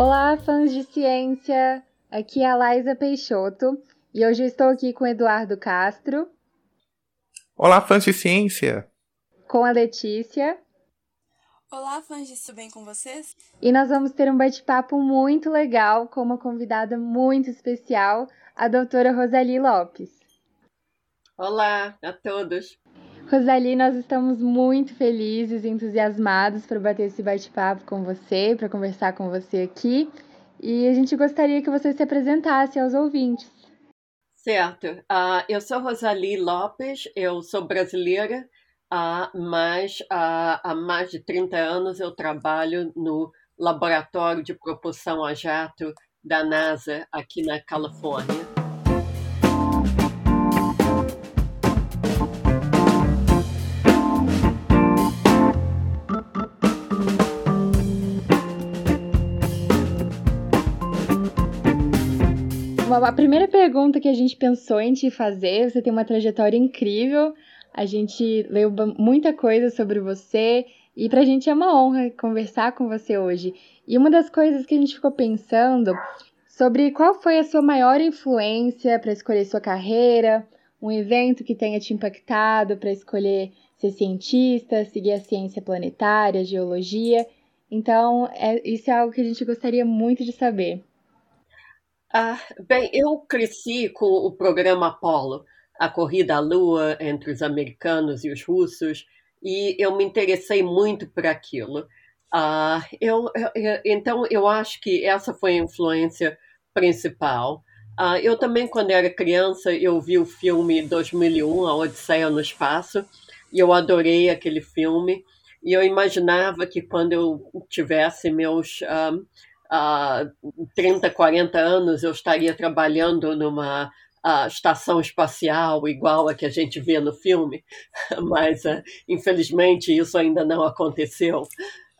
Olá, fãs de ciência! Aqui é a Laisa Peixoto e hoje eu estou aqui com Eduardo Castro. Olá, fãs de ciência! Com a Letícia. Olá, fãs de tudo bem com vocês? E nós vamos ter um bate-papo muito legal com uma convidada muito especial, a doutora Rosali Lopes. Olá a todos! Rosali, nós estamos muito felizes e entusiasmados para bater esse bate-papo com você, para conversar com você aqui. E a gente gostaria que você se apresentasse aos ouvintes. Certo. Uh, eu sou Rosali Lopes, eu sou brasileira, uh, mas uh, há mais de 30 anos eu trabalho no Laboratório de Propulsão a Jato da NASA aqui na Califórnia. A primeira pergunta que a gente pensou em te fazer, você tem uma trajetória incrível, a gente leu muita coisa sobre você e pra gente é uma honra conversar com você hoje. E uma das coisas que a gente ficou pensando sobre qual foi a sua maior influência para escolher sua carreira, um evento que tenha te impactado para escolher ser cientista, seguir a ciência planetária, geologia. Então, é, isso é algo que a gente gostaria muito de saber. Ah, bem, eu cresci com o programa Apollo, a corrida à Lua entre os americanos e os russos, e eu me interessei muito por aquilo. Ah, eu, eu, então, eu acho que essa foi a influência principal. Ah, eu também, quando era criança, eu vi o filme 2001, A Odisseia no Espaço, e eu adorei aquele filme. E eu imaginava que quando eu tivesse meus ah, há 30, 40 anos eu estaria trabalhando numa estação espacial igual a que a gente vê no filme, mas uh, infelizmente isso ainda não aconteceu.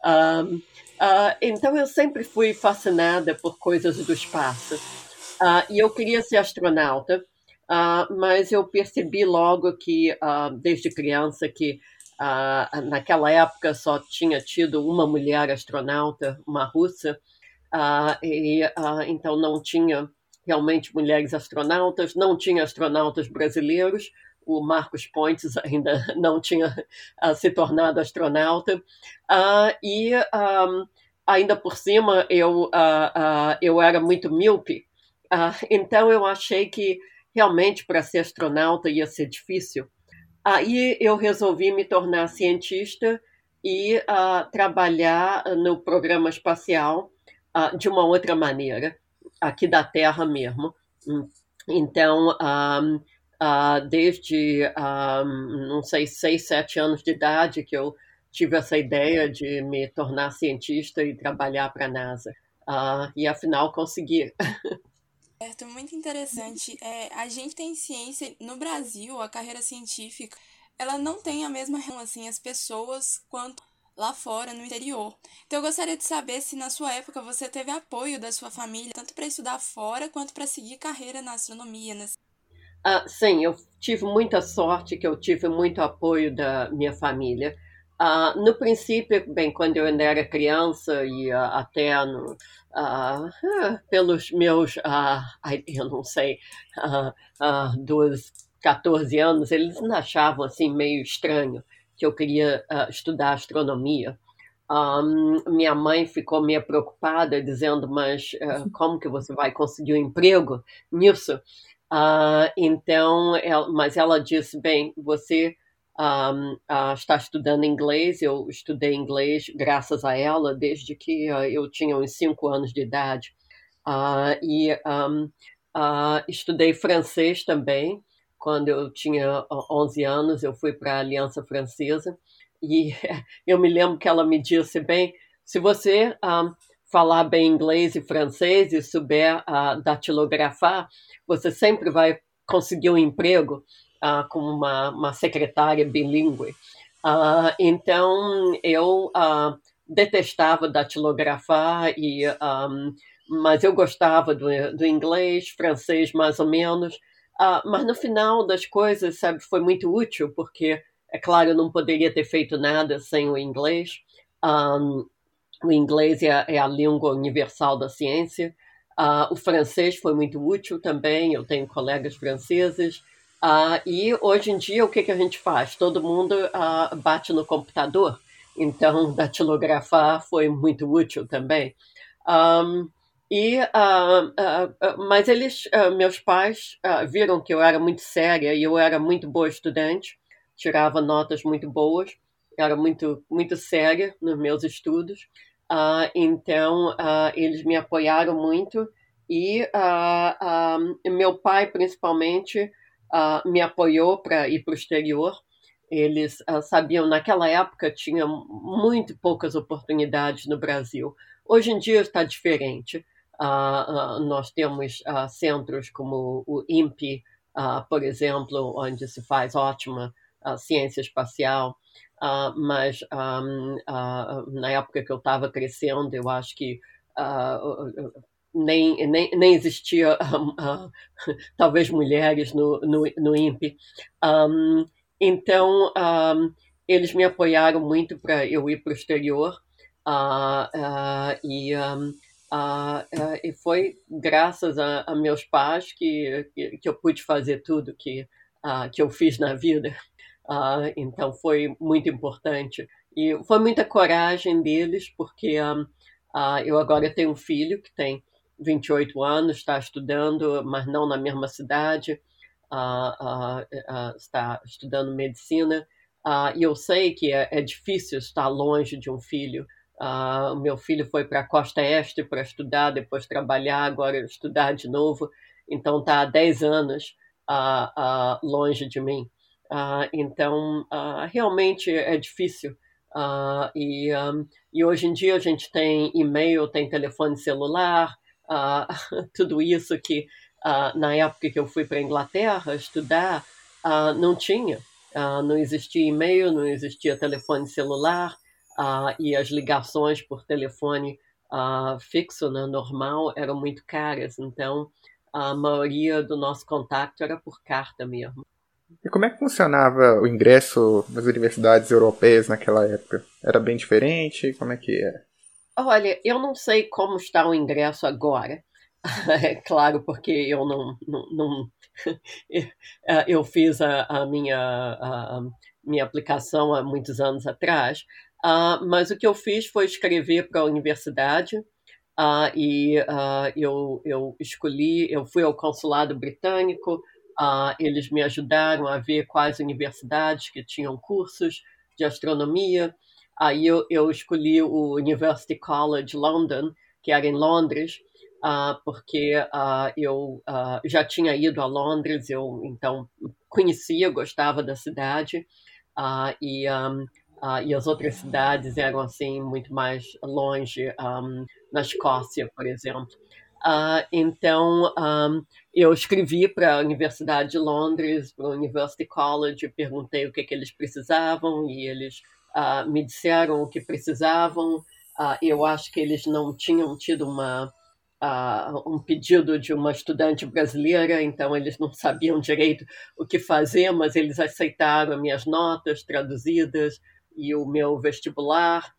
Uh, uh, então eu sempre fui fascinada por coisas do espaço e eu queria ser astronauta, mas eu percebi logo que desde criança que naquela época só tinha tido uma mulher astronauta, uma russa, Uh, e, uh, então não tinha realmente mulheres astronautas, não tinha astronautas brasileiros, o Marcos Pontes ainda não tinha uh, se tornado astronauta, e um, ainda por cima eu, eu era muito míope, então eu achei que realmente para ser astronauta ia ser difícil. Aí eu resolvi me tornar cientista e trabalhar no programa espacial uh, de uma outra maneira, aqui da Terra mesmo. Então, um, uh, desde, um, não sei, seis, sete anos de idade que eu tive essa ideia de me tornar cientista e trabalhar para a NASA. E afinal consegui. Certo, muito interessante. É, a gente tem ciência no Brasil, a carreira científica, ela não tem a mesma relação assim as pessoas quanto lá fora, no interior. Então eu gostaria de saber se na sua época você teve apoio da sua família, tanto para estudar fora quanto para seguir carreira na astronomia. Né? Ah, sim, eu tive muita sorte que eu tive muito apoio da minha família. Ah, no princípio, bem, quando eu ainda era criança e uh, até no, uh, pelos meus, eu não sei, dos 14 anos, eles me achavam assim meio estranho que eu queria uh, estudar astronomia. Um, minha mãe ficou meio preocupada, dizendo: Mas uh, como que você vai conseguir um emprego nisso? Uh, então, ela, mas ela disse: Bem, você um, uh, está estudando inglês. Eu estudei inglês graças a ela desde que eu tinha uns cinco anos de idade. e um, estudei francês também quando eu tinha 11 anos, eu fui para a Aliança Francesa e eu me lembro que ela me disse bem, se você um, falar bem inglês e francês e souber uh, datilografar, você sempre vai conseguir um emprego uh, como uma, uma secretária bilíngue. Uh, então, eu detestava datilografar, e, um, mas eu gostava do, do inglês, francês mais ou menos, Uh, mas no final das coisas, sabe, foi muito útil, porque, é claro, eu não poderia ter feito nada sem o inglês. Um, o inglês é, é, a língua universal da ciência. Uh, o francês foi muito útil também, eu tenho colegas franceses. Uh, e hoje em dia, o que, que a gente faz? Todo mundo uh, bate no computador, então datilografar foi muito útil também. Um, e, mas eles, meus pais, viram que eu era muito séria e eu era muito boa estudante, tirava notas muito boas, era muito, muito séria nos meus estudos. Uh, então, uh, eles me apoiaram muito e uh, meu pai, principalmente, me apoiou para ir para o exterior. Eles sabiam, naquela época, tinha muito poucas oportunidades no Brasil. Hoje em dia está diferente. Nós temos centros como o INPE, por exemplo, onde se faz ótima ciência espacial. Uh, mas um, uh, na época que eu estava crescendo, eu acho que uh, nem, nem, nem existia talvez mulheres no, no, no INPE. Um, então, um, eles me apoiaram muito para eu ir para o exterior e, e foi graças a, a meus pais que, que, que, eu pude fazer tudo que, que eu fiz na vida. Uh, então foi muito importante. E foi muita coragem deles, porque eu agora tenho um filho que tem 28 anos, está estudando, mas não na mesma cidade, uh, está estudando medicina. e eu sei que é, é, difícil estar longe de um filho. O meu filho foi para a costa este para estudar, depois trabalhar, agora estudar de novo. Então está há 10 anos longe de mim. Uh, então, uh, realmente é difícil. Uh, e, um, e hoje em dia a gente tem e-mail, tem telefone celular, tudo isso que na época que eu fui para a Inglaterra estudar, não tinha. não existia e-mail, não existia telefone celular, e as ligações por telefone fixo, né, normal, eram muito caras. Então, a maioria do nosso contato era por carta mesmo. E como é que funcionava o ingresso nas universidades europeias naquela época? Era bem diferente? Como é que era? Olha, eu não sei como está o ingresso agora. É claro, porque eu não, não, não eu fiz a, a minha a, minha aplicação há muitos anos atrás, uh, mas o que eu fiz foi escrever para a universidade uh, e uh, eu, eu escolhi, eu fui ao consulado britânico, eles me ajudaram a ver quais universidades que tinham cursos de astronomia. Aí eu, eu escolhi o University College London, que era em Londres, porque eu já tinha ido a Londres, eu então conhecia, gostava da cidade, e, um, e as outras cidades eram assim muito mais longe, um, na Escócia, por exemplo. Uh, então, um, eu escrevi para a Universidade de Londres, para o University College, perguntei o que, que eles precisavam e eles uh, me disseram o que precisavam. Uh, eu acho que eles não tinham tido uma, um pedido de uma estudante brasileira, então eles não sabiam direito o que fazer, mas eles aceitaram as minhas notas traduzidas e o meu vestibular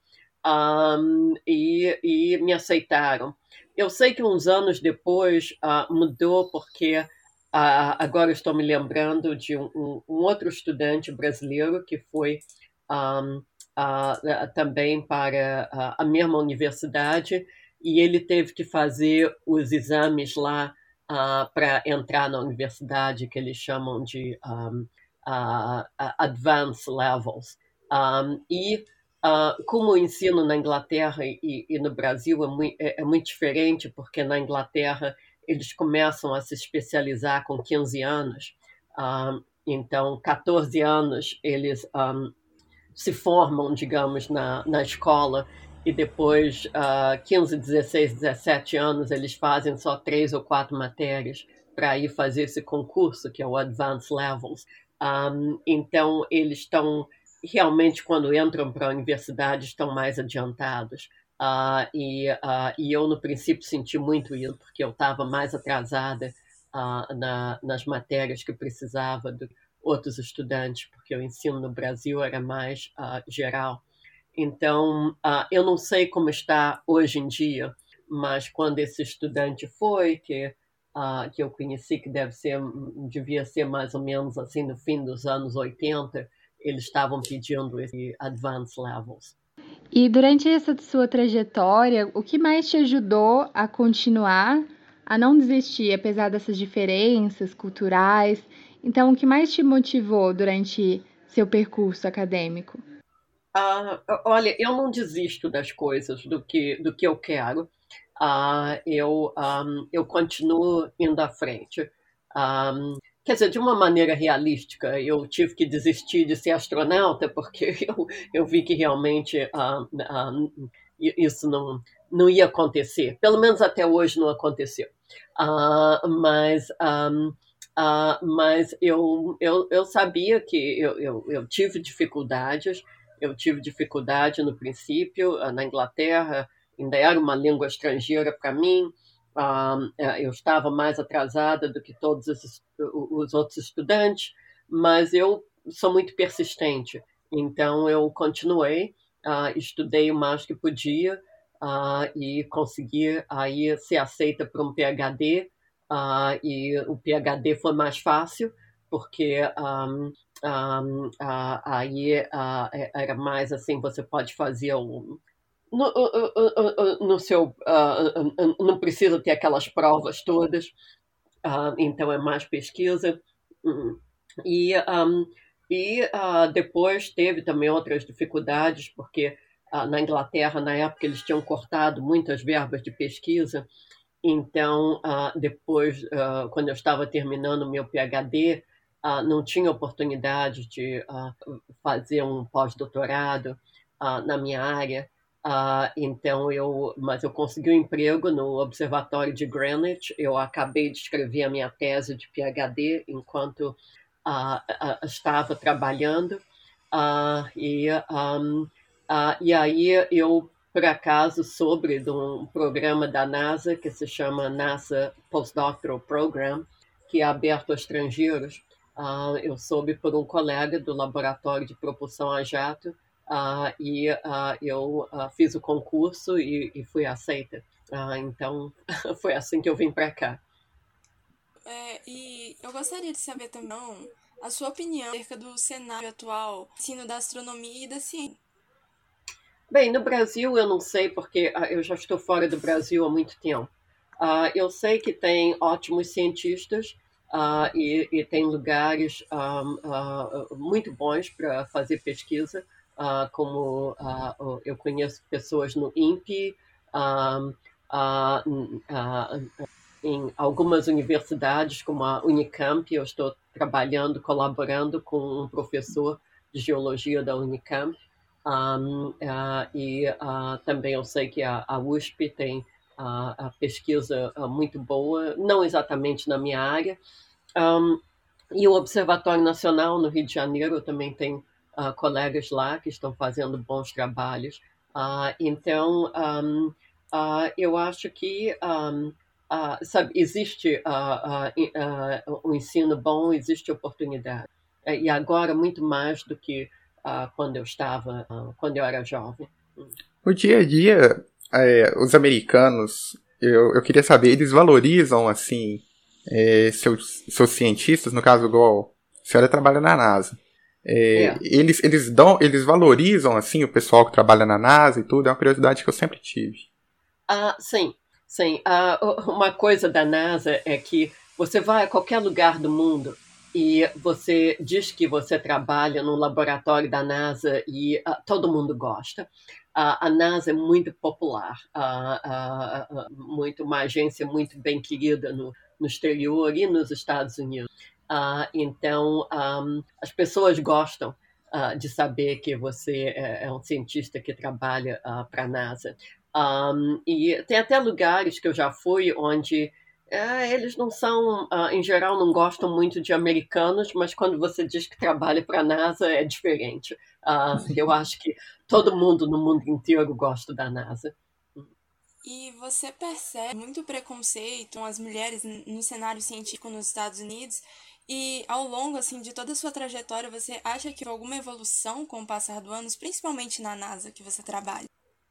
um, e, e me aceitaram. Eu sei que uns anos depois uh, mudou, porque uh, agora estou me lembrando de um, um, outro estudante brasileiro que foi um, uh, também para a mesma universidade e ele teve que fazer os exames lá para entrar na universidade, que eles chamam de advanced levels. E Uh, como o ensino na Inglaterra e, e no Brasil é muito, é, é muito, diferente, porque na Inglaterra eles começam a se especializar com 15 anos, uh, então, 14 anos eles um, se formam, digamos, na, na escola, e depois, uh, 15, 16, 17 anos, eles fazem só três ou quatro matérias para ir fazer esse concurso, que é o Advanced Levels. Um, então, eles estão realmente, quando entram para a universidade, estão mais adiantados. Uh, e, uh, e eu, no princípio, senti muito isso, porque eu estava mais atrasada uh, na, nas matérias que precisava de outros estudantes, porque o ensino no Brasil era mais geral. Então, eu não sei como está hoje em dia, mas quando esse estudante foi, que, uh, que eu conheci, que deve ser, devia ser mais ou menos assim no fim dos anos 80, eles estavam pedindo esse advanced levels. E durante essa sua trajetória, o que mais te ajudou a continuar, a não desistir, apesar dessas diferenças culturais? Então, o que mais te motivou durante seu percurso acadêmico? Uh, olha, eu não desisto das coisas, do que, do que eu quero. Uh, eu, um, eu continuo indo à frente. Um, quer dizer, de uma maneira realística, eu tive que desistir de ser astronauta porque eu, eu vi que realmente uh, isso não, não ia acontecer. Pelo menos até hoje não aconteceu. mas um, mas eu, eu, eu sabia que eu, eu, eu tive dificuldades eu tive dificuldade no princípio, ah, na Inglaterra, ainda era uma língua estrangeira para mim, ah, eu estava mais atrasada do que todos os, os outros estudantes, mas eu sou muito persistente, então eu continuei, uh, estudei o mais que podia uh, e consegui aí ser aceita para um PhD, uh, e o PhD foi mais fácil, porque um, um, uh, aí uh, era mais assim, você pode fazer um, no, no seu uh, não precisa ter aquelas provas todas então é mais pesquisa e um, e depois teve também outras dificuldades porque na Inglaterra na época eles tinham cortado muitas verbas de pesquisa então depois quando eu estava terminando meu PhD uh, não tinha oportunidade de uh, fazer um pós-doutorado uh, na minha área. Então eu, mas eu consegui um emprego no Observatório de Greenwich. Eu acabei de escrever a minha tese de PhD enquanto estava trabalhando e um, e aí eu por acaso sobre de um programa da NASA que se chama NASA Postdoctoral Program que é aberto a estrangeiros Uh, eu soube por um colega do laboratório de propulsão a jato uh, e uh, eu fiz o concurso e, e fui aceita. então, foi assim que eu vim para cá. É, e eu gostaria de saber também a sua opinião acerca do cenário atual, ensino da astronomia e da ciência. Bem, no Brasil eu não sei, porque eu já estou fora do Brasil há muito tempo. eu sei que tem ótimos cientistas, Uh, e, e, tem lugares um, uh, muito bons para fazer pesquisa, uh, como eu conheço pessoas no INPE, um, em algumas universidades, como a Unicamp, eu estou trabalhando, colaborando com um professor de geologia da Unicamp, um, e também eu sei que a, a USP tem a pesquisa muito boa, não exatamente na minha área. Um, e o Observatório Nacional no Rio de Janeiro também tem uh, colegas lá que estão fazendo bons trabalhos. Uh, então, um, uh, eu acho que um, sabe, existe um ensino bom, existe oportunidade. E agora, muito mais do que quando eu estava, quando eu era jovem. No dia a dia, é, os americanos, eu, eu queria saber, eles valorizam assim é, seus, seus cientistas, no caso igual a senhora trabalha na NASA. É, é. Eles, eles dão, eles valorizam assim o pessoal que trabalha na NASA e tudo. É uma curiosidade que eu sempre tive. Ah, sim, sim. Ah, uma coisa da NASA é que você vai a qualquer lugar do mundo e você diz que você trabalha no laboratório da NASA e uh, todo mundo gosta. Uh, a NASA é muito popular, uh, muito uma agência muito bem querida no, no exterior e nos Estados Unidos. Então, um, as pessoas gostam de saber que você é, é, um cientista que trabalha para a NASA. Um, e tem até lugares que eu já fui onde é, eles não são, uh, em geral, não gostam muito de americanos, mas quando você diz que trabalha para a NASA é diferente. Uh, eu acho que todo mundo no mundo inteiro gosta da NASA. E você percebe muito preconceito com as mulheres no cenário científico nos Estados Unidos E ao longo assim de toda a sua trajetória, você acha que houve alguma evolução com o passar dos anos, principalmente na NASA que você trabalha?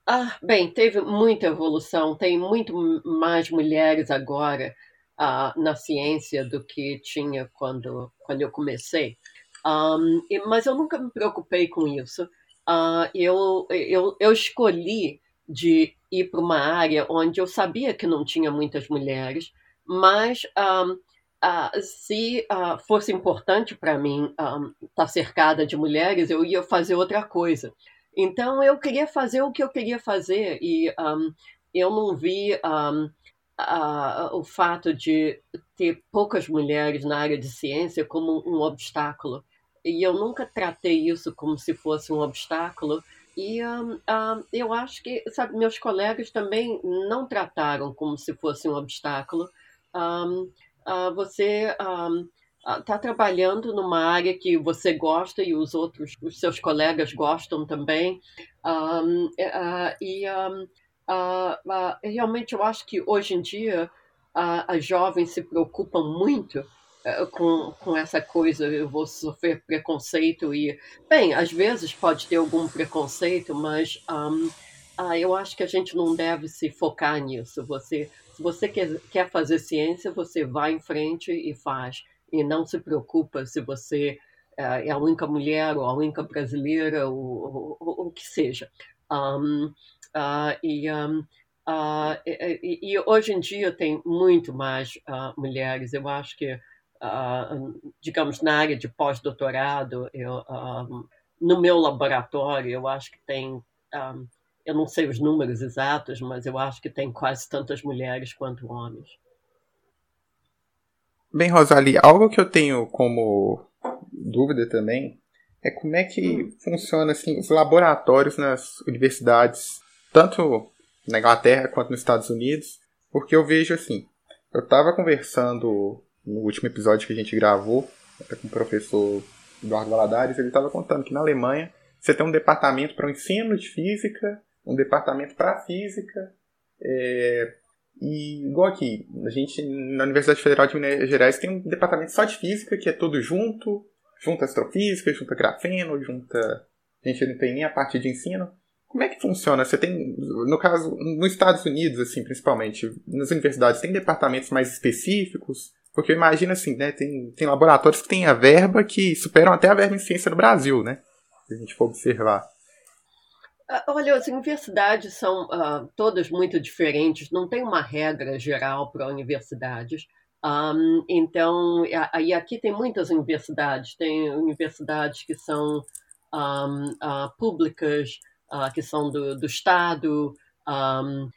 Ah, bem, teve muita evolução. Tem muito mais mulheres agora uh, na ciência do que tinha quando, quando eu comecei. Um, mas eu nunca me preocupei com isso. Uh, eu, eu, eu escolhi de ir para uma área onde eu sabia que não tinha muitas mulheres, mas um, uh, se uh, fosse importante para mim estar um, tá cercada de mulheres, eu ia fazer outra coisa. Então eu queria fazer o que eu queria fazer e um, eu não vi o fato de ter poucas mulheres na área de ciência como um obstáculo. E eu nunca tratei isso como se fosse um obstáculo. E um, um, eu acho que, sabe, meus colegas também não trataram como se fosse um obstáculo. Um, uh, você está trabalhando numa área que você gosta e os outros, os seus colegas gostam também. Uh, e uh, realmente eu acho que hoje em dia as jovens se preocupam muito eh, com, com essa coisa, eu vou sofrer preconceito e, bem, às vezes pode ter algum preconceito, mas um, ah, eu acho que a gente não deve se focar nisso. Você, você quer, quer fazer ciência, você vai em frente e faz. E não se preocupa se você uh, é a única mulher ou a única brasileira ou o que seja. Um, uh, e, um, uh, e, e, hoje em dia tem muito mais mulheres. Eu acho que uh, digamos, na área de pós-doutorado, uh, no meu laboratório, eu acho que tem, um, ah, eu não sei os números exatos, mas eu acho que tem quase tantas mulheres quanto homens. Bem, Rosalie, algo que eu tenho como dúvida também é como é que hum. funciona assim, os laboratórios nas universidades, tanto na Inglaterra quanto nos Estados Unidos, porque eu vejo assim, eu estava conversando no último episódio que a gente gravou com o professor Eduardo Valadares, ele estava contando que na Alemanha você tem um departamento para o ensino de física, um departamento para física, é, e igual aqui, a gente na Universidade Federal de Minas Gerais tem um departamento só de física, que é todo junto, junta astrofísica, junta grafeno, junta. A gente não tem nem a parte de ensino. Como é que funciona? Você tem, no caso, nos Estados Unidos, assim, principalmente, nas universidades, tem departamentos mais específicos? Porque imagina assim, né? Tem, tem laboratórios que têm a verba que superam até a verba em ciência no Brasil, né? Se a gente for observar. Ah, olha, as universidades são uh, todas muito diferentes, não tem uma regra geral para universidades. Um, então, aí aqui tem muitas universidades, tem universidades que são um, uh, públicas, uh, que são do, do Estado, um,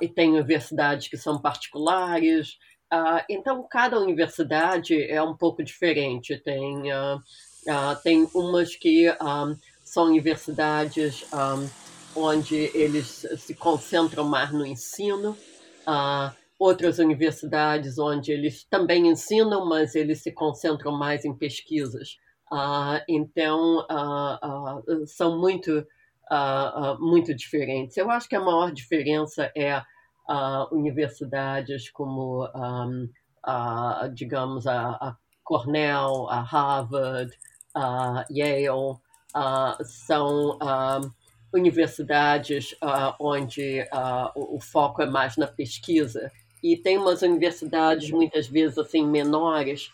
e tem universidades que são particulares. Então, cada universidade é um pouco diferente. Tem, tem umas que são universidades um, onde eles se concentram mais no ensino, outras universidades onde eles também ensinam, mas eles se concentram mais em pesquisas. então, são muito, muito diferentes. Eu acho que a maior diferença é uh, universidades como, um, uh, digamos, a, a, Cornell, a Harvard, a Yale, são universidades onde o, o, foco é mais na pesquisa. E tem umas universidades, muitas vezes, assim, menores,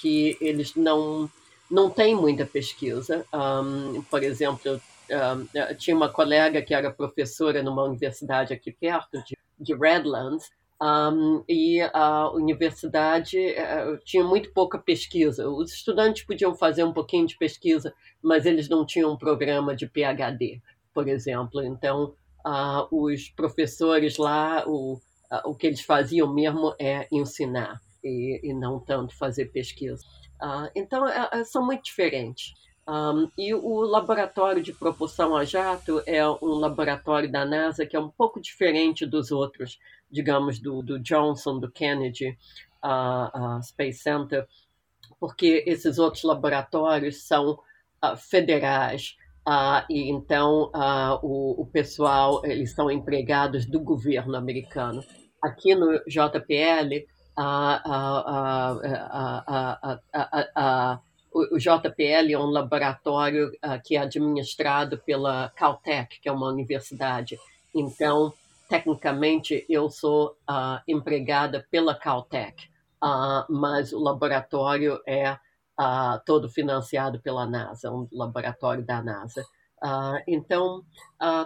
que eles não, não têm muita pesquisa. Um, por exemplo, um, tinha uma colega que era professora numa universidade aqui perto de de Redlands, um, e a universidade uh, tinha muito pouca pesquisa. Os estudantes podiam fazer um pouquinho de pesquisa, mas eles não tinham um programa de PhD, por exemplo. Então, uh, os professores lá, o, uh, o que eles faziam mesmo é ensinar e, e não tanto fazer pesquisa. então, são muito diferentes. Um, e o laboratório de propulsão a jato é um laboratório da NASA que é um pouco diferente dos outros, digamos, do, do Johnson, do Kennedy uh, uh, Space Center, porque esses outros laboratórios são uh, federais. e então o, o pessoal eles são empregados do governo americano. Aqui no JPL o JPL é um laboratório que é administrado pela Caltech, que é uma universidade. Então, tecnicamente, eu sou empregada pela Caltech, mas o laboratório é todo financiado pela NASA, um laboratório da NASA. então,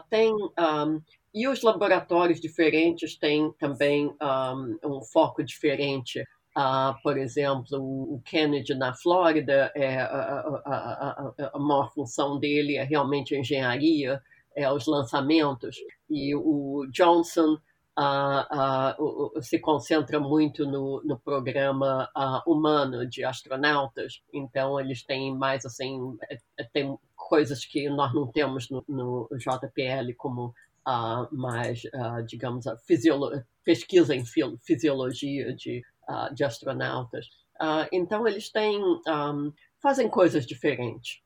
tem um, e os laboratórios diferentes têm também um, um foco diferente. Uh, por exemplo, o Kennedy na Flórida, é, a, a, a, a, maior função dele é realmente engenharia, é os lançamentos. E o Johnson uh, uh, se concentra muito no, no programa humano de astronautas. Então, eles têm mais assim, é, é, tem coisas que nós não temos no, no JPL, como uh, mais, digamos, a pesquisa em fisiologia de, de astronautas. então, eles têm, um, fazem coisas diferentes.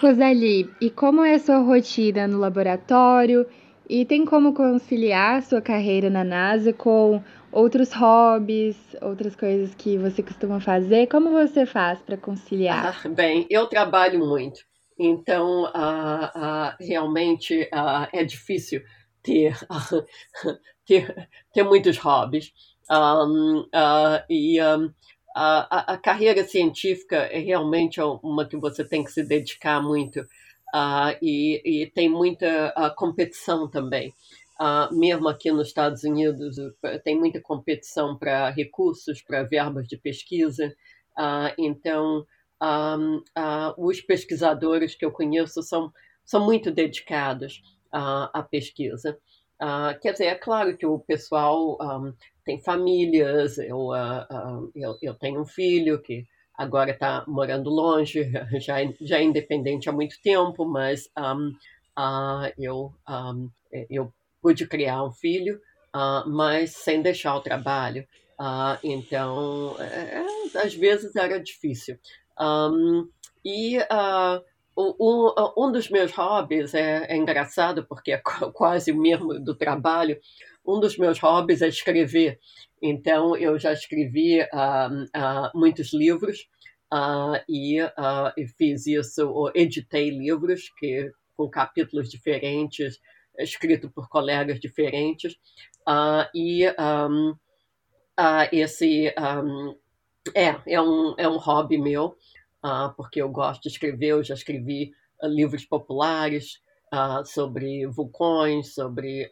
Rosali, e como é a sua rotina no laboratório? E tem como conciliar sua carreira na NASA com outros hobbies, outras coisas que você costuma fazer? Como você faz para conciliar? Ah, bem, eu trabalho muito. Então, uh, uh, realmente uh, é difícil ter, ter, ter muitos hobbies. Um, e um, a, a, carreira científica é realmente uma que você tem que se dedicar muito. E, e, tem muita competição também. mesmo aqui nos Estados Unidos, tem muita competição para recursos, para verbas de pesquisa. então, um, uh, os pesquisadores que eu conheço são, são muito dedicados uh, à pesquisa. Uh, quer dizer, é claro que o pessoal um, tem famílias, eu, eu, eu, tenho um filho que agora está morando longe, já, já é independente há muito tempo, mas um, eu, eu pude criar um filho, mas sem deixar o trabalho. então, é, é, às vezes era difícil. Um, e uh, um, um, dos meus hobbies é, é, engraçado porque é quase o mesmo do trabalho. Um dos meus hobbies é escrever. Então, eu já escrevi uh, uh, muitos livros e, e, fiz isso, editei livros que, com capítulos diferentes, escrito por colegas diferentes. e um, esse um, é, é um, é um hobby meu, uh, porque eu gosto de escrever, eu já escrevi uh, livros populares uh, sobre vulcões, sobre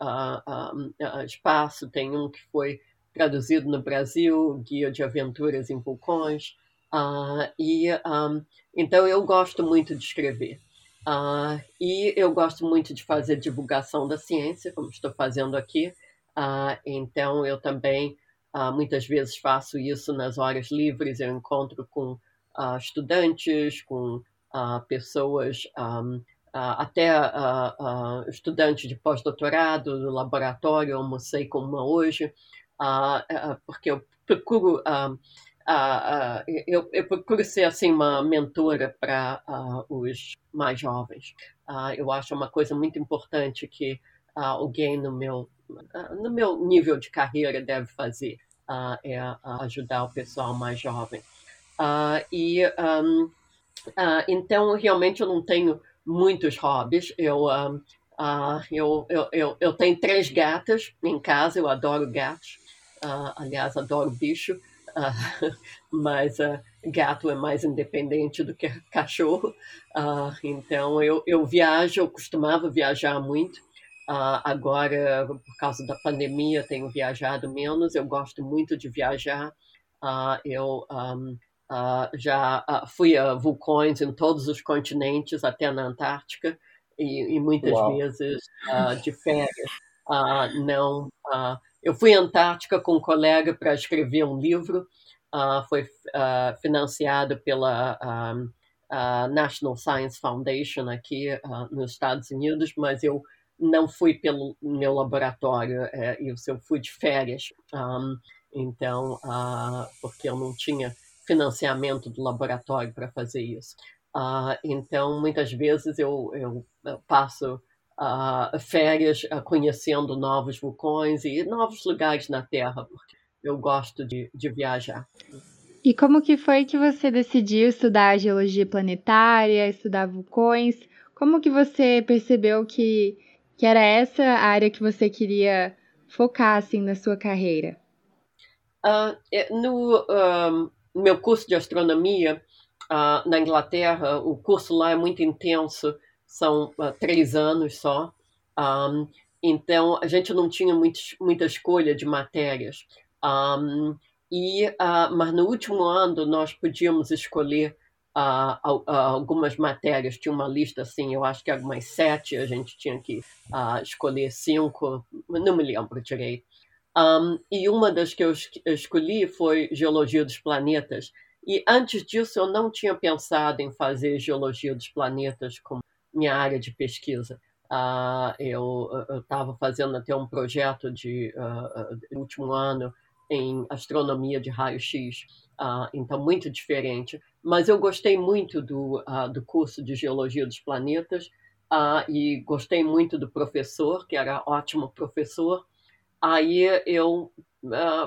espaço, tem um que foi traduzido no Brasil, Guia de Aventuras em Vulcões, e um, então eu gosto muito de escrever. e eu gosto muito de fazer divulgação da ciência, como estou fazendo aqui, então eu também Uh, muitas vezes faço isso nas horas livres, eu encontro com uh, estudantes, com uh, pessoas, um, até estudantes de pós-doutorado do laboratório, almocei com uma hoje, porque eu procuro. eu, eu, procuro ser assim uma mentora para os mais jovens. eu acho uma coisa muito importante que alguém no meu no meu nível de carreira deve fazer uh, é ajudar o pessoal mais jovem. Uh, e um, uh, então realmente eu não tenho muitos hobbies. Eu, um, eu, eu, eu, eu, tenho três gatas em casa, eu adoro gatos. aliás, adoro bicho. mas gato é mais independente do que cachorro. então eu, eu viajo, eu costumava viajar muito. Uh, agora, por causa da pandemia, tenho viajado menos. Eu gosto muito de viajar. Uh, eu um, uh, já fui a vulcões em todos os continentes, até na Antártica, e, e muitas Uau. vezes de férias. não, eu fui à Antártica com um colega para escrever um livro. foi financiado pela National Science Foundation aqui nos Estados Unidos, mas eu não fui pelo meu laboratório, é, eu, eu fui de férias, um, então, uh, porque eu não tinha financiamento do laboratório para fazer isso. Uh, então, muitas vezes eu, eu, eu passo uh, férias conhecendo novos vulcões e novos lugares na Terra, porque eu gosto de, de viajar. E como que foi que você decidiu estudar geologia planetária, estudar vulcões? Como que você percebeu que, que era essa a área que você queria focar assim na sua carreira? Uh, no uh, meu curso de astronomia uh, na Inglaterra, o curso lá é muito intenso, são três anos só. Um, então a gente não tinha muita escolha de matérias. Um, e, uh, mas no último ano nós podíamos escolher uh, uh, algumas matérias. Tinha uma lista assim, eu acho que algumas sete, a gente tinha que escolher cinco, não me lembro direito. Um, e uma das que eu escolhi foi Geologia dos Planetas. E antes disso eu não tinha pensado em fazer Geologia dos Planetas como minha área de pesquisa. Uh, eu estava fazendo até um projeto de uh, último ano em astronomia de raio-x, uh, então muito diferente. Mas eu gostei muito do, do curso de geologia dos planetas e gostei muito do professor, que era ótimo professor. Aí eu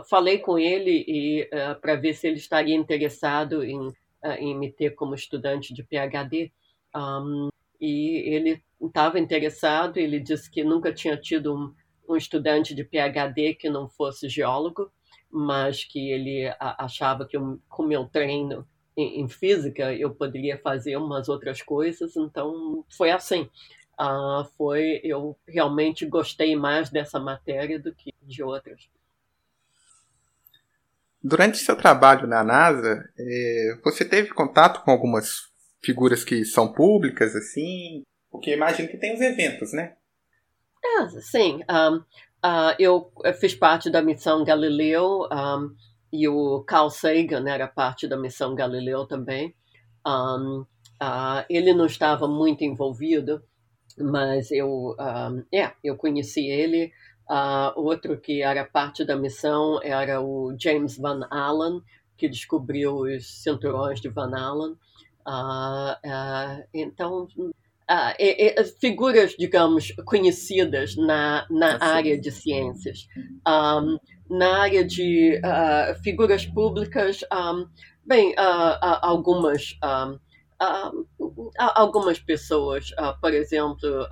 falei com ele e para ver se ele estaria interessado em, em me ter como estudante de PhD. Um, e ele estava interessado. Ele disse que nunca tinha tido um, um estudante de PhD que não fosse geólogo mas que ele achava que eu, com meu treino em, em, física eu poderia fazer umas outras coisas, então foi assim. Uh, foi eu realmente gostei mais dessa matéria do que de outras. Durante seu trabalho na NASA, é, você teve contato com algumas figuras que são públicas, assim? Porque imagino que tem os eventos, né? É, sim. Um, Uh, eu fiz parte da missão Galileu um, e o Carl Sagan era parte da missão Galileu também. Um, uh, ele não estava muito envolvido, mas eu, um, é, eu conheci ele. Uh, outro que era parte da missão era o James Van Allen, que descobriu os cinturões de Van Allen. então, uh, é, é, figuras, digamos, conhecidas na, na assim. área de ciências. Um, na área de uh, figuras públicas, um, bem, uh, algumas, um, algumas pessoas, por exemplo,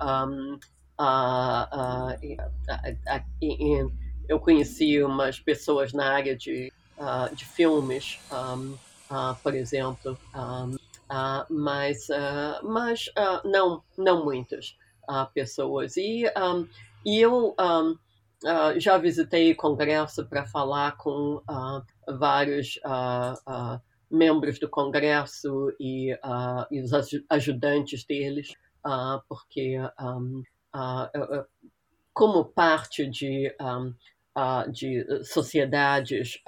eu conheci umas pessoas na área de, de filmes, por exemplo, Uh, mas uh, mas uh, não não muitas pessoas. E um, e eu um, já visitei congresso para falar com vários membros do congresso e, e, os ajudantes deles porque um, como parte de de sociedades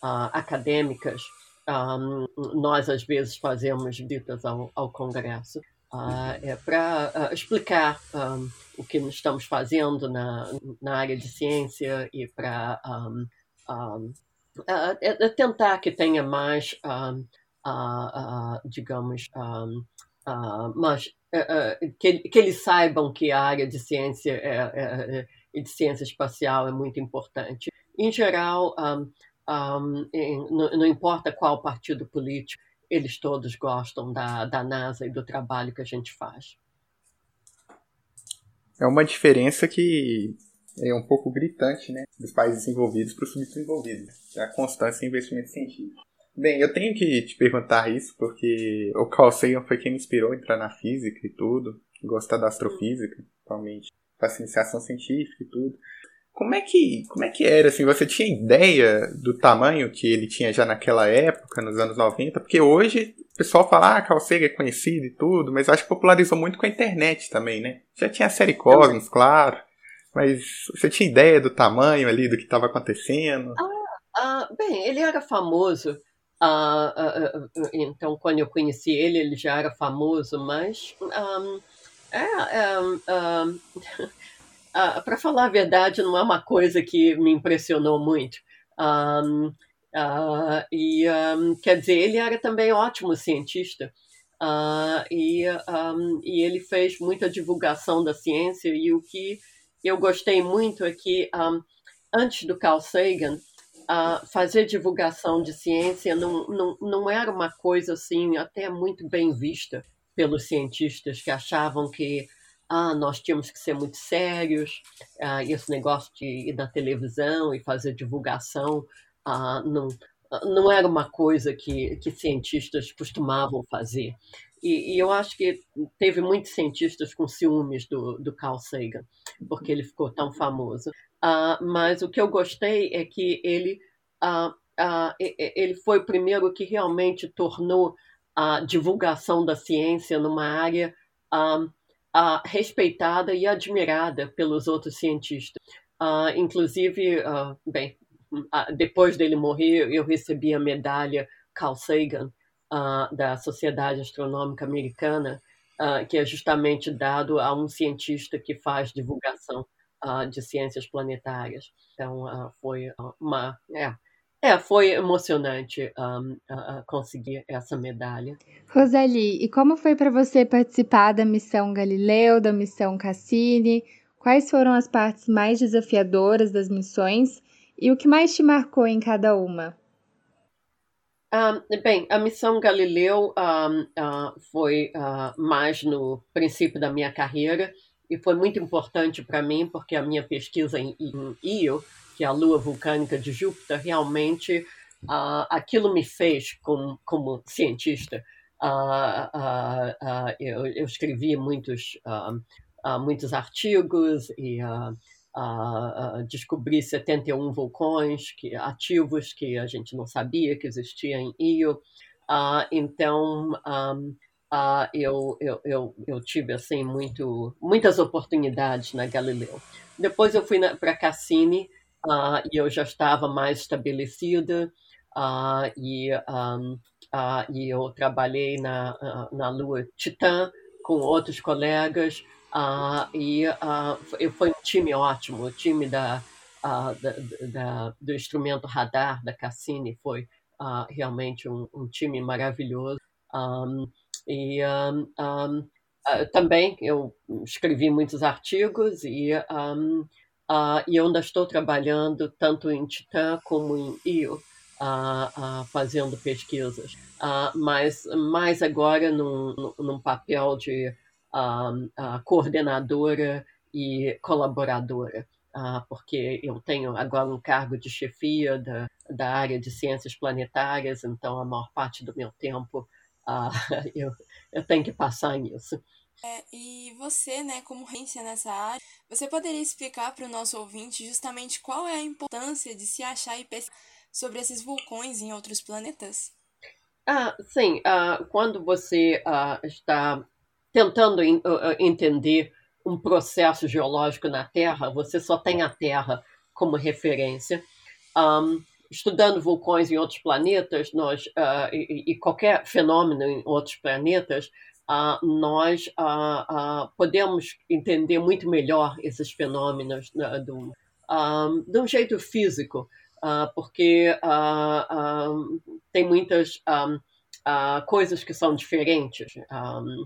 acadêmicas um, nós, às vezes, fazemos visitas ao, ao Congresso. Uh, é para uh, explicar um, o que estamos fazendo na, na área de ciência e para uh, tentar que tenha mais, digamos, mais, que, que eles saibam que a área de ciência é, é, é, de ciência espacial é muito importante. Em geral, um, um, não, não, importa qual partido político, eles todos gostam da, da NASA e do trabalho que a gente faz. É uma diferença que é um pouco gritante, né? Dos países envolvidos para os subdesenvolvidos. É a constância em investimento científico. Bem, eu tenho que te perguntar isso porque o Carl Sagan foi quem me inspirou a entrar na física e tudo, gostar da astrofísica, principalmente, faço iniciação científica e tudo. Como é que, como é que era assim? Você tinha ideia do tamanho que ele tinha já naquela época, nos anos 90? Porque hoje o pessoal fala, ah, Carl Sagan é conhecido e tudo, mas acho que popularizou muito com a internet também, né? Já tinha a série Cosmos, claro, mas você tinha ideia do tamanho ali, do que estava acontecendo? Ah, ah, bem, ele era famoso. Ah, ah, ah, então, quando eu conheci ele, ele já era famoso, mas é, uh, para falar a verdade, não é uma coisa que me impressionou muito. E quer dizer, ele era também ótimo cientista. Uh, e, um, e ele fez muita divulgação da ciência. E o que eu gostei muito é que, antes do Carl Sagan, uh, fazer divulgação de ciência não, não, não era uma coisa assim até muito bem vista pelos cientistas que achavam que ah, nós tínhamos que ser muito sérios, ah, esse negócio de ir na televisão e fazer divulgação ah, não, não era uma coisa que, que cientistas costumavam fazer. E, e, eu acho que teve muitos cientistas com ciúmes do, do Carl Sagan, porque ele ficou tão famoso. Uh, mas o que eu gostei é que ele, uh, uh, ele foi o primeiro que realmente tornou a divulgação da ciência numa área respeitada e admirada pelos outros cientistas. inclusive, bem, depois dele morrer, eu recebi a medalha Carl Sagan uh, da Sociedade Astronômica Americana, uh, que é justamente dado a um cientista que faz divulgação uh, de ciências planetárias. Então, foi uma. É, é, foi emocionante um, conseguir essa medalha. Rosali, e como foi para você participar da missão Galileu, da missão Cassini? Quais foram as partes mais desafiadoras das missões e o que mais te marcou em cada uma? Bem, a missão Galileu um, uh, foi uh, mais no princípio da minha carreira e foi muito importante para mim porque a minha pesquisa em, em Io, que é a lua vulcânica de Júpiter, realmente uh, aquilo me fez como, como cientista. Eu, eu, escrevi muitos, muitos artigos e uh, descobrir 71 vulcões que, ativos que a gente não sabia que existia em Io. Uh, então, um, uh, eu, eu, eu, eu, tive assim muito, muitas oportunidades na Galileu. Depois eu fui para Cassini uh, e eu já estava mais estabelecida e, um, e eu trabalhei na, na Lua Titã com outros colegas Uh, e uh, foi um time ótimo, o time da, uh, da, da, do instrumento radar da Cassini foi realmente um, um, time maravilhoso. Um, e um, também eu escrevi muitos artigos e, e eu ainda estou trabalhando tanto em Titã como em Io. fazendo pesquisas, mas mais agora num, num papel de uh, coordenadora e colaboradora, uh, porque eu tenho agora um cargo de chefia da, da área de ciências planetárias, então a maior parte do meu tempo uh, eu, eu tenho que passar nisso. É, e você, né, como referência nessa área, você poderia explicar para o nosso ouvinte justamente qual é a importância de se achar e pesquisar sobre esses vulcões em outros planetas? Ah, sim, uh, quando você uh, está tentando entender um processo geológico na Terra, você só tem a Terra como referência. Um, estudando vulcões em outros planetas, nós uh, e, e, qualquer fenômeno em outros planetas, uh, nós uh, podemos entender muito melhor esses fenômenos de, um, de um jeito físico, porque tem muitas um, coisas que são diferentes. Um,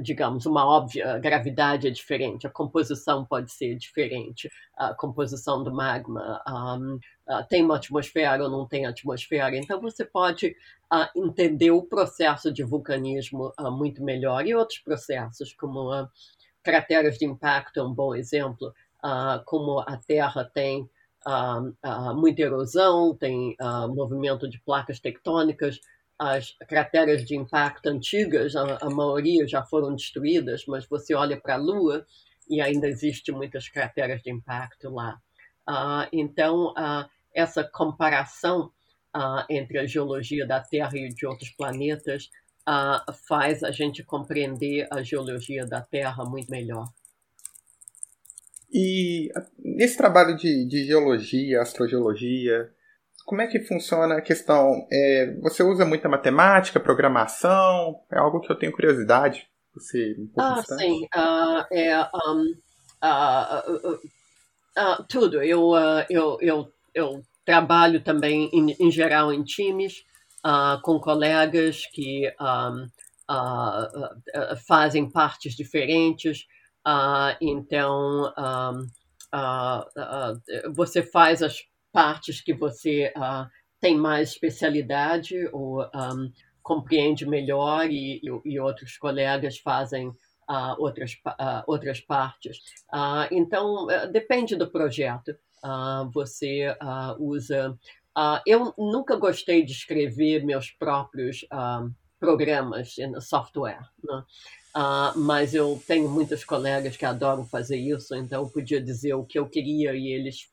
digamos, uma óbvia gravidade é diferente, a composição pode ser diferente, a composição do magma um, uh, tem uma atmosfera ou não tem atmosfera, então você pode uh, entender o processo de vulcanismo uh, muito melhor. E outros processos, como crateras de impacto é um bom exemplo, como a Terra tem muita erosão, tem movimento de placas tectônicas, as crateras de impacto antigas, a, a maioria já foram destruídas, mas você olha para a Lua e ainda existe muitas crateras de impacto lá. Uh, então, uh, essa comparação uh, entre a geologia da Terra e de outros planetas faz a gente compreender a geologia da Terra muito melhor. E nesse trabalho de, de geologia, astrogeologia, como é que funciona a questão? É, você usa muita matemática, programação? É algo que eu tenho curiosidade. Você um pouco ah, distante. sim. Uh, é, um, uh, uh, tudo. Eu, eu, eu, eu trabalho também, em, em geral, em times, com colegas que um, fazem partes diferentes. então, um, você faz as partes que você tem mais especialidade ou um, compreende melhor e, e, e, outros colegas fazem uh, outras, uh, outras partes. Uh, então, depende do projeto. você usa. eu nunca gostei de escrever meus próprios programas no software, né? mas eu tenho muitos colegas que adoram fazer isso, então eu podia dizer o que eu queria e eles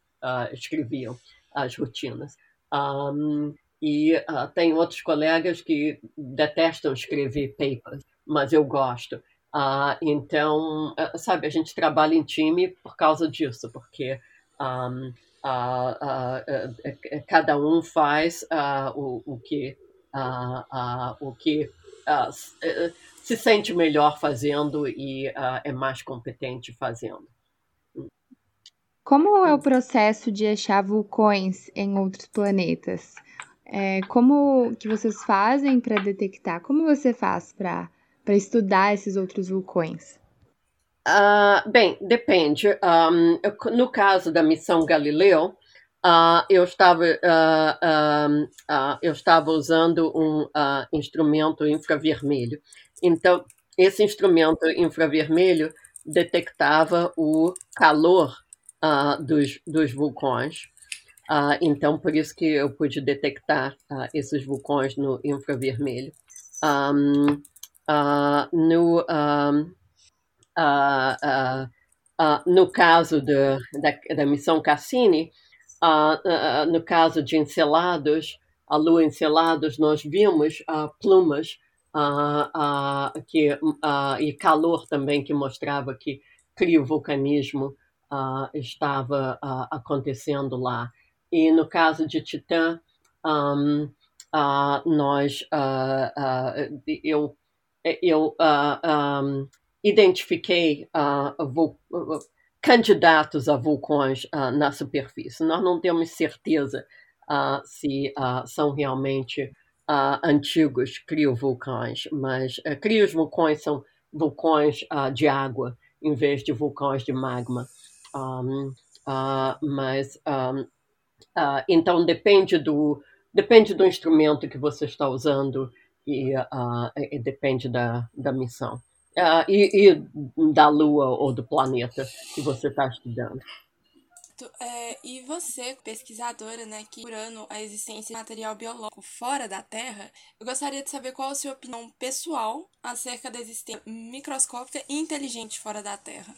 escreviam as rotinas. Um, e uh, tem outros colegas que detestam escrever papers, mas eu gosto. Uh, então, uh, sabe, a gente trabalha em time por causa disso, porque um, cada um faz o, o, que, o que se sente melhor fazendo e é mais competente fazendo. Como é o processo de achar vulcões em outros planetas? É, como que vocês fazem para detectar? Como você faz para estudar esses outros vulcões? Uh, bem, depende. Um, no caso da missão Galileu, uh, eu, estava, uh, eu estava usando um instrumento infravermelho. Então, esse instrumento infravermelho detectava o calor uh, dos, dos vulcões. Uh, então, por isso que eu pude detectar uh, esses vulcões no infravermelho. Um, no, um, no caso da, da missão Cassini, no caso de Encelados, a Lua Encelados, nós vimos plumas que, e calor também que mostrava que criovulcanismo uh, estava uh, acontecendo lá. E no caso de Titã, um, uh, nós, eu, eu um, identifiquei candidatos a vulcões na superfície. Nós não temos certeza se são realmente antigos criovulcões, mas uh, criovulcões são vulcões de água em vez de vulcões de magma. Um, uh, mas um, uh, então depende do depende do instrumento que você está usando e, e depende da, da missão e, e, da Lua ou do planeta que você está estudando. É, e você, pesquisadora, né, que curando a existência de material biológico fora da Terra, eu gostaria de saber qual a sua opinião pessoal acerca da existência microscópica e inteligente fora da Terra.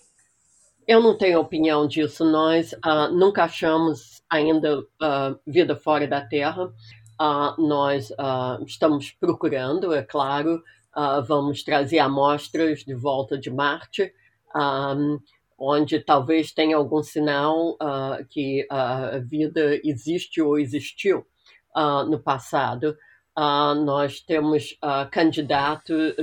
Eu não tenho opinião disso. Nós uh, nunca achamos ainda uh, vida fora da Terra. Uh, nós estamos procurando, é claro. vamos trazer amostras de volta de Marte, um, onde talvez tenha algum sinal que a vida existe ou existiu no passado. nós temos candidatos,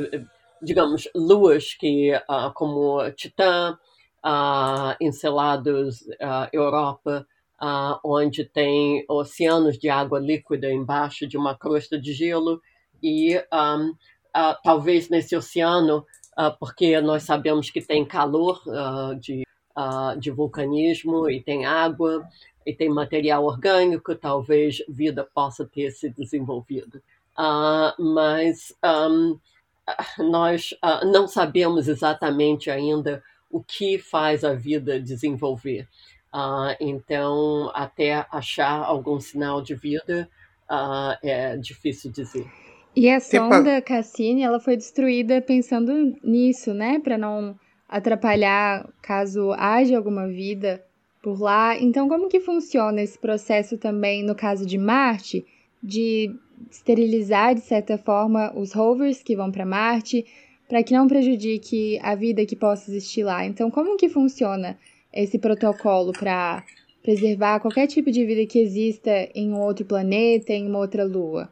digamos, luas que, como Titã, uh, Encelados, uh, Europa, uh, onde tem oceanos de água líquida embaixo de uma crosta de gelo e um, talvez nesse oceano, porque nós sabemos que tem calor de, de vulcanismo e tem água e tem material orgânico, talvez vida possa ter se desenvolvido. mas um, nós não sabemos exatamente ainda o que faz a vida desenvolver. Uh, então, até achar algum sinal de vida uh, é difícil dizer. E a sonda Cassini, ela foi destruída pensando nisso, né? Para não atrapalhar caso haja alguma vida por lá. Então, como que funciona esse processo também no caso de Marte, de esterilizar de certa forma os rovers que vão para Marte, para que não prejudique a vida que possa existir lá. Então, como que funciona esse protocolo para preservar qualquer tipo de vida que exista em um outro planeta, em uma outra lua?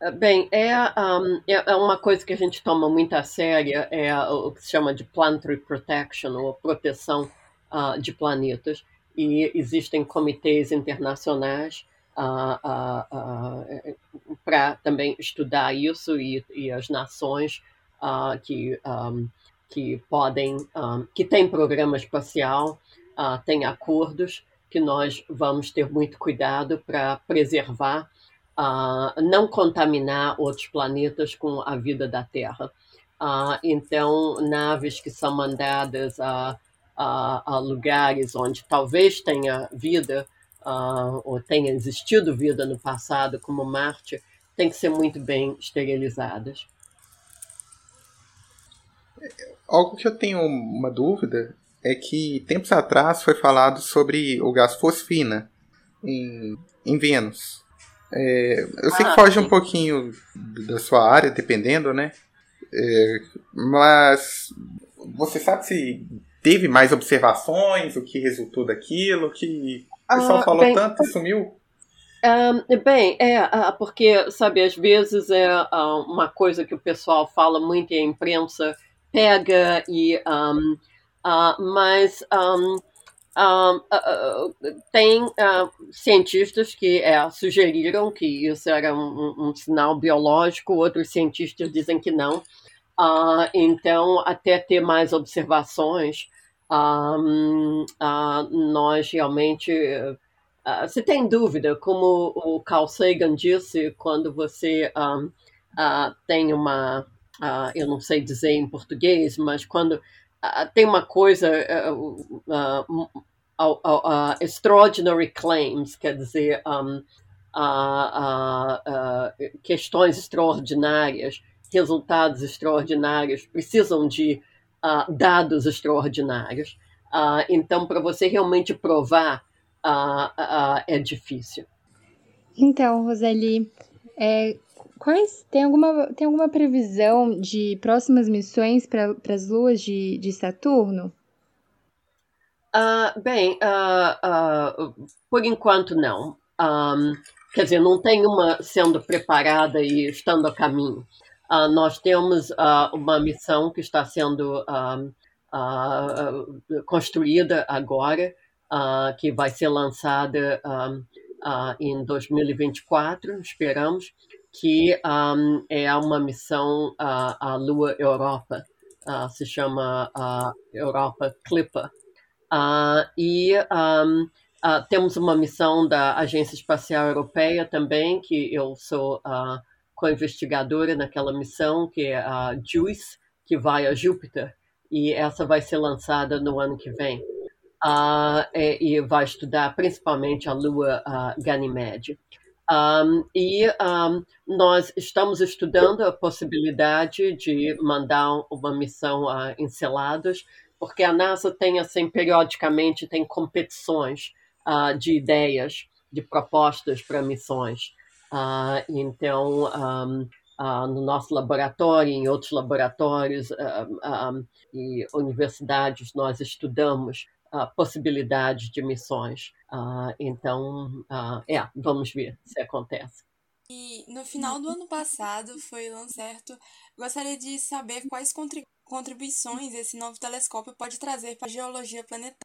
É, bem, é, um, é, é uma coisa que a gente toma muito a sério, é o que se chama de planetary protection, ou proteção uh, de planetas. E existem comitês internacionais uh, uh, para também estudar isso e, e as nações uh, que, um, que podem, um, que tem programa espacial, uh, tem acordos que nós vamos ter muito cuidado para preservar, uh, não contaminar outros planetas com a vida da Terra. Uh, então, naves que são mandadas a, a, a lugares onde talvez tenha vida, uh, ou tenha existido vida no passado, como Marte, têm que ser muito bem esterilizadas. Algo que eu tenho uma dúvida é que tempos atrás foi falado sobre o gás fosfina em, em Vênus. É, eu sei ah, que foge sim. um pouquinho da sua área, dependendo, né? É, mas você sabe se teve mais observações, o que resultou daquilo, que o pessoal ah, falou bem, tanto e sumiu? Um, bem, é, porque, sabe, às vezes é uma coisa que o pessoal fala muito e a imprensa pega e um, Uh, mas um, uh, uh, tem cientistas que é, sugeriram que isso era um, um, sinal biológico, outros cientistas dizem que não. então, até ter mais observações, nós realmente. se tem dúvida, como o Carl Sagan disse, quando você tem uma. Eu não sei dizer em português, mas quando tem uma coisa, uh, uh, uh, extraordinary claims, quer dizer, um, questões extraordinárias, resultados extraordinários, precisam de dados extraordinários. então, para você realmente provar, é difícil. Então, Roseli, é, Quais tem alguma, tem alguma previsão de próximas missões para as luas de, de Saturno? Uh, bem, uh, uh, por enquanto não. Um, quer dizer, não tem uma sendo preparada e estando a caminho. nós temos uma missão que está sendo construída agora, que vai ser lançada em 2024, esperamos que um, é uma missão à, à Lua Europa, uh, se chama uh, Europa Clipper. Uh, e um, temos uma missão da Agência Espacial Europeia também, que eu sou co-investigadora naquela missão, que é a JUICE, que vai a Júpiter, e essa vai ser lançada no ano que vem. Uh, e, vai estudar principalmente a lua Ganymede. Um, e um, nós estamos estudando a possibilidade de mandar uma missão a Encelados, porque a NASA tem, assim, periodicamente, tem competições uh, de ideias, de propostas para missões. Uh, então, um, uh, no nosso laboratório, em outros laboratórios e universidades, nós estudamos a possibilidade de missões. Uh, então, uh, é, vamos ver se acontece. E no final do ano passado foi lançado. Gostaria de saber quais contribuições esse novo telescópio pode trazer para a geologia planetária.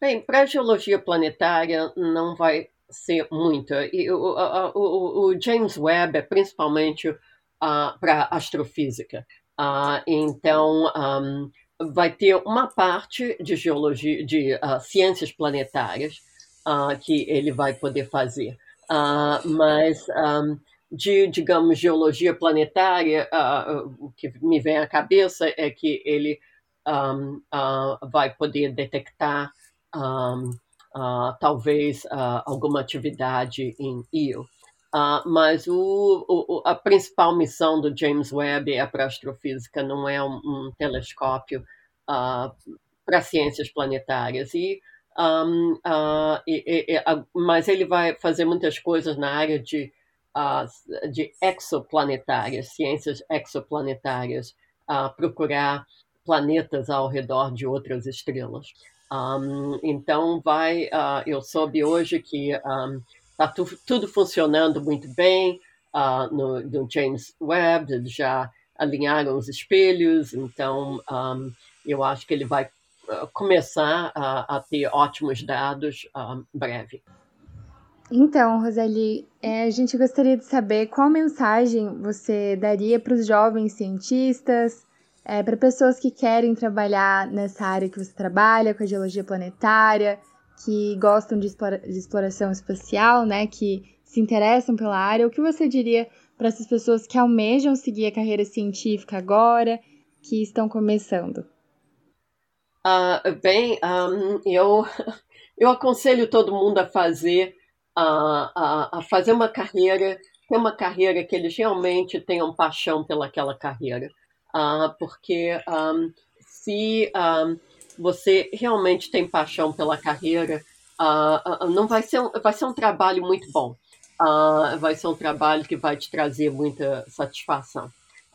Bem, para a geologia planetária não vai ser muita. E o, o, o James Webb é principalmente uh, para astrofísica. Uh, então, um, vai ter uma parte de geologia, de uh, ciências planetárias uh, que ele vai poder fazer, uh, mas um, de, digamos, geologia planetária, o que me vem à cabeça é que ele um, vai poder detectar um, talvez alguma atividade em Io. Uh, mas o, o, a principal missão do James Webb é para astrofísica, não é um, um telescópio uh, para ciências planetárias. E, um, uh, e, e, mas ele vai fazer muitas coisas na área de, de exoplanetárias, ciências exoplanetárias, procurar planetas ao redor de outras estrelas. Um, então vai, eu soube hoje que Está tu, tudo funcionando muito bem uh, no, no, James Webb, já alinharam os espelhos, então um, eu acho que ele vai uh, começar a, a, ter ótimos dados um, breve. Então, Roseli, é, a gente gostaria de saber qual mensagem você daria para os jovens cientistas, é, para pessoas que querem trabalhar nessa área que você trabalha, com a geologia planetária, que gostam de, explora de exploração espacial, né, que se interessam pela área, o que você diria para essas pessoas que almejam seguir a carreira científica agora, que estão começando? Uh, bem, um, eu, eu aconselho todo mundo a fazer, uh, a, a fazer uma carreira, ter uma carreira que eles realmente tenham paixão pelaquela carreira. Uh, porque um, se um, você realmente tem paixão pela carreira, uh, não vai ser, um, vai ser um trabalho muito bom. Uh, vai ser um trabalho que vai te trazer muita satisfação.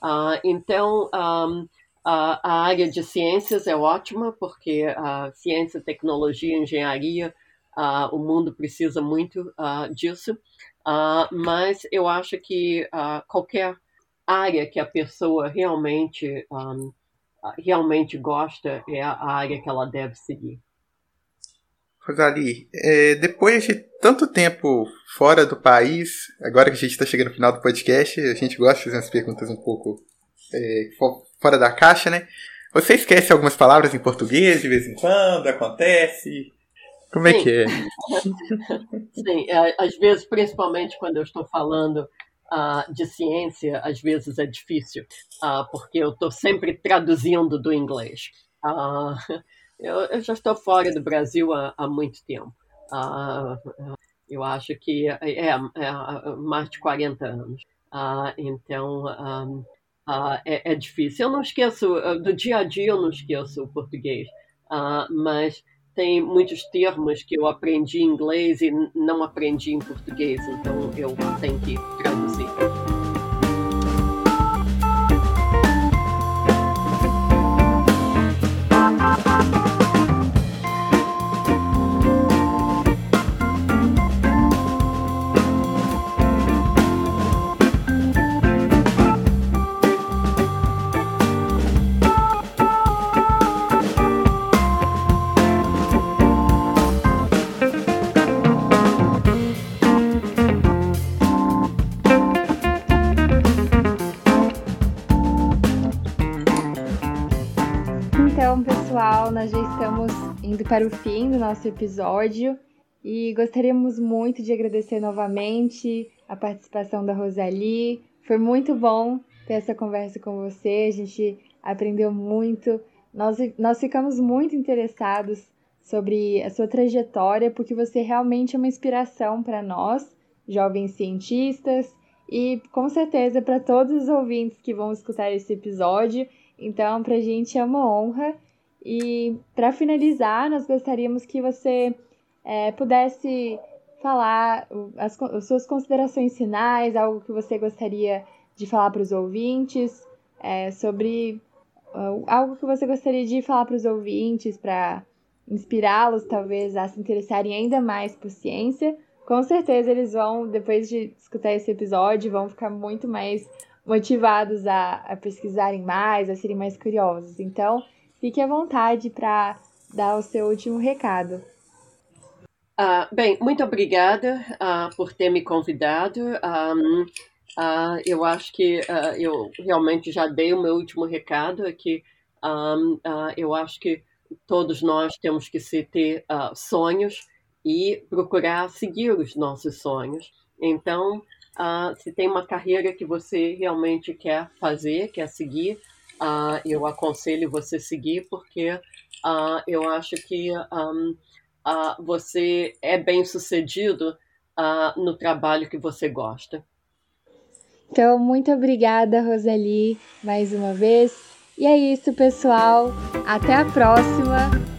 Uh, então, um, a área de ciências é ótima, porque a ciência, tecnologia, engenharia, o mundo precisa muito disso, mas eu acho que qualquer área que a pessoa realmente um, realmente gosta é a área que ela deve seguir. Rosali, é, depois de tanto tempo fora do país, agora que a gente está chegando no final do podcast, a gente gosta de fazer umas perguntas um pouco é, fora da caixa, né? Você esquece algumas palavras em português de vez em quando? Acontece? Como é Sim. que é? Sim, é, às vezes, principalmente quando eu estou falando uh, de ciência, às vezes é difícil, uh, porque eu estou sempre traduzindo do inglês. Uh, eu, eu, já estou fora do Brasil há, há muito tempo. eu acho que é, é, é, mais de 40 anos. então, um, é, é, difícil. Eu não esqueço, do dia a dia eu não esqueço o português, mas tem muitos termos que eu aprendi em inglês e não aprendi em português, então eu tenho que traduzir. Indo para o fim do nosso episódio e gostaríamos muito de agradecer novamente a participação da Rosalie. Foi muito bom ter essa conversa com você, a gente aprendeu muito. Nós, nós ficamos muito interessados sobre a sua trajetória, porque você realmente é uma inspiração para nós, jovens cientistas, e com certeza para todos os ouvintes que vão escutar esse episódio. Então, para a gente é uma honra e para finalizar, nós gostaríamos que você é, pudesse falar as, as, suas considerações finais, algo que você gostaria de falar para os ouvintes, é, sobre uh, algo que você gostaria de falar para os ouvintes para inspirá-los, talvez, a se interessarem ainda mais por ciência. Com certeza eles vão, depois de escutar esse episódio, vão ficar muito mais motivados a, a pesquisarem mais, a serem mais curiosos. Então, Fique à vontade para dar o seu último recado. Uh, bem, muito obrigada uh, por ter me convidado. Uh, eu acho que eu realmente já dei o meu último recado aqui. Eu acho que todos nós temos que se ter sonhos e procurar seguir os nossos sonhos. Então, se tem uma carreira que você realmente quer fazer, quer seguir, uh, eu aconselho você seguir, porque uh, eu acho que um, uh, você é bem sucedido no trabalho que você gosta. Então, muito obrigada, Rosali, mais uma vez. E é isso, pessoal. Até a próxima.